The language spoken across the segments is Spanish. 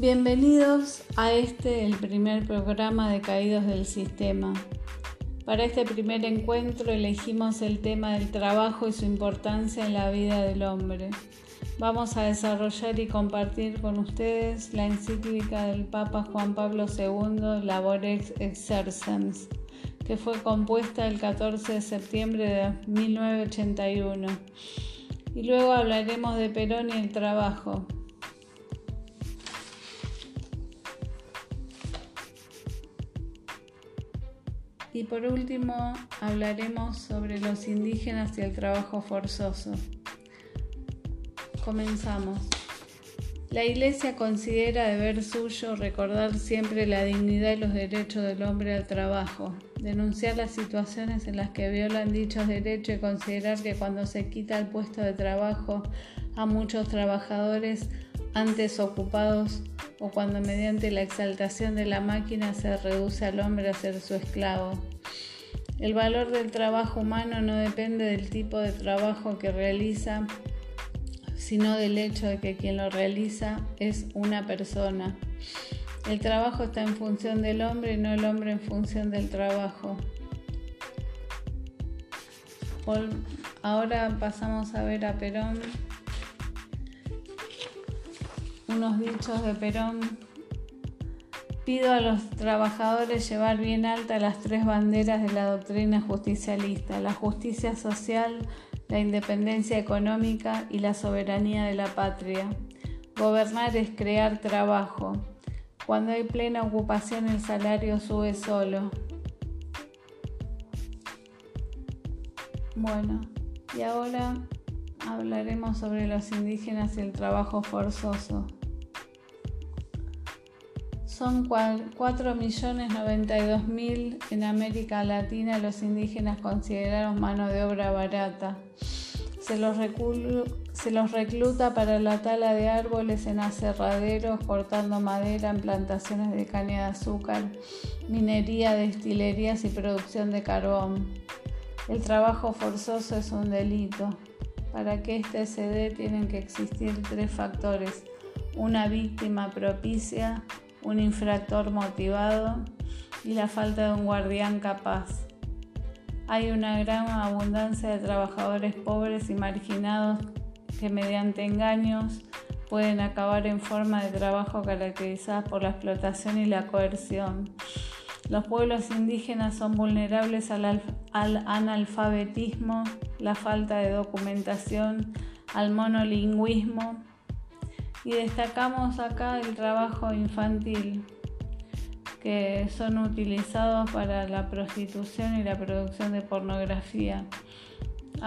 Bienvenidos a este, el primer programa de Caídos del Sistema. Para este primer encuentro elegimos el tema del trabajo y su importancia en la vida del hombre. Vamos a desarrollar y compartir con ustedes la encíclica del Papa Juan Pablo II, Laborex Exercens, que fue compuesta el 14 de septiembre de 1981. Y luego hablaremos de Perón y el trabajo, Y por último hablaremos sobre los indígenas y el trabajo forzoso. Comenzamos. La Iglesia considera deber suyo recordar siempre la dignidad y los derechos del hombre al trabajo, denunciar las situaciones en las que violan dichos derechos y considerar que cuando se quita el puesto de trabajo a muchos trabajadores antes ocupados o cuando mediante la exaltación de la máquina se reduce al hombre a ser su esclavo. El valor del trabajo humano no depende del tipo de trabajo que realiza, sino del hecho de que quien lo realiza es una persona. El trabajo está en función del hombre y no el hombre en función del trabajo. Ahora pasamos a ver a Perón unos dichos de Perón. Pido a los trabajadores llevar bien alta las tres banderas de la doctrina justicialista, la justicia social, la independencia económica y la soberanía de la patria. Gobernar es crear trabajo. Cuando hay plena ocupación el salario sube solo. Bueno, y ahora hablaremos sobre los indígenas y el trabajo forzoso. Son 4.092.000 en América Latina los indígenas considerados mano de obra barata. Se los, se los recluta para la tala de árboles en aserraderos, cortando madera en plantaciones de caña de azúcar, minería, destilerías y producción de carbón. El trabajo forzoso es un delito. Para que este se dé tienen que existir tres factores. Una víctima propicia, un infractor motivado y la falta de un guardián capaz. Hay una gran abundancia de trabajadores pobres y marginados que mediante engaños pueden acabar en forma de trabajo caracterizadas por la explotación y la coerción. Los pueblos indígenas son vulnerables al, al, analfabetismo, la falta de documentación, al monolingüismo y destacamos acá el trabajo infantil que son utilizados para la prostitución y la producción de pornografía,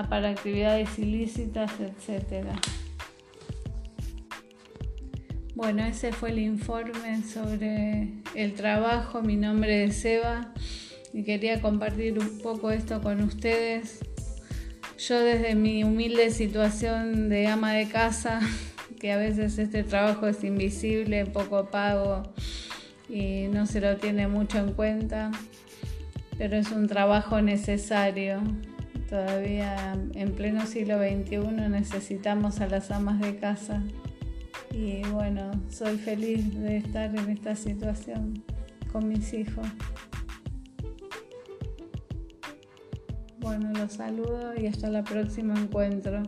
para actividades ilícitas, etc. Bueno, ese fue el informe sobre el trabajo. Mi nombre es Eva y quería compartir un poco esto con ustedes. Yo desde mi humilde situación de ama de casa que a veces este trabajo es invisible, poco pago y no se lo tiene mucho en cuenta, pero es un trabajo necesario. Todavía en pleno siglo XXI necesitamos a las amas de casa y bueno, soy feliz de estar en esta situación con mis hijos. Bueno, los saludo y hasta el próximo encuentro.